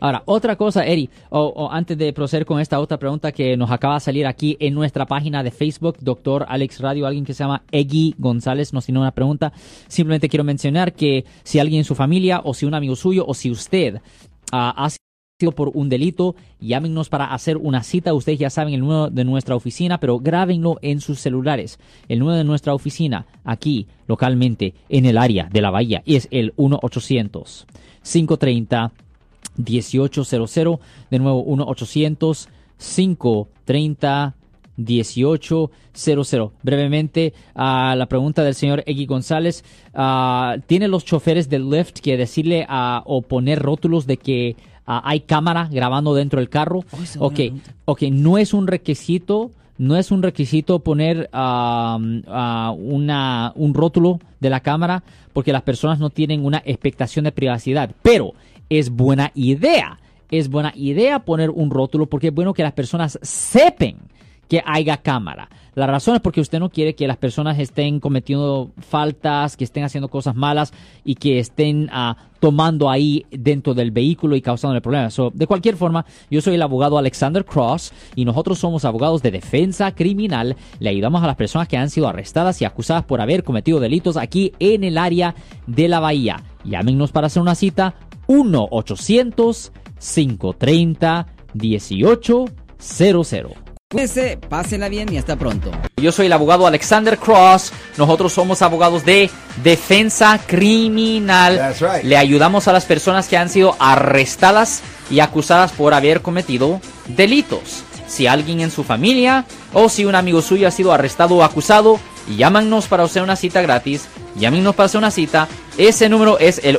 Ahora, otra cosa, Eri, o, antes de proceder con esta otra pregunta que nos acaba de salir aquí en nuestra página de Facebook, Doctor Alex Radio, alguien que se llama Eggy González nos tiene una pregunta. Simplemente quiero mencionar que si alguien en su familia o si un amigo suyo o si usted ha sido por un delito, llámenos para hacer una cita. Ustedes ya saben el número de nuestra oficina, pero grábenlo en sus celulares. El número de nuestra oficina aquí, localmente, en el área de la bahía, es el 1-800-530. 1800, de nuevo 1-800-530-1800. Brevemente, a la pregunta del señor Eggy González, ah, ¿tiene los choferes del Lyft que decirle a o poner rótulos de que ah, hay cámara grabando dentro del carro? Oh, ok, ok, no es un requisito. No es un requisito poner ah, una, un rótulo de la cámara porque las personas no tienen una expectación de privacidad. Pero es buena idea. Es buena idea poner un rótulo porque es bueno que las personas sepan que haya cámara. La razón es porque usted no quiere que las personas estén cometiendo faltas, que estén haciendo cosas malas y que estén ah, tomando ahí dentro del vehículo y causando el problema. So, de cualquier forma, yo soy el abogado Alexander Cross y nosotros somos abogados de defensa criminal. Le ayudamos a las personas que han sido arrestadas y acusadas por haber cometido delitos aquí en el área de la bahía. Llámenos para hacer una cita 1-800-530-1800. Cuídense, pásenla bien y hasta pronto. Yo soy el abogado Alexander Cross. Nosotros somos abogados de defensa criminal. That's right. Le ayudamos a las personas que han sido arrestadas y acusadas por haber cometido delitos. Si alguien en su familia o si un amigo suyo ha sido arrestado o acusado, llámanos para hacer una cita gratis. Llámenos para hacer una cita. Ese número es el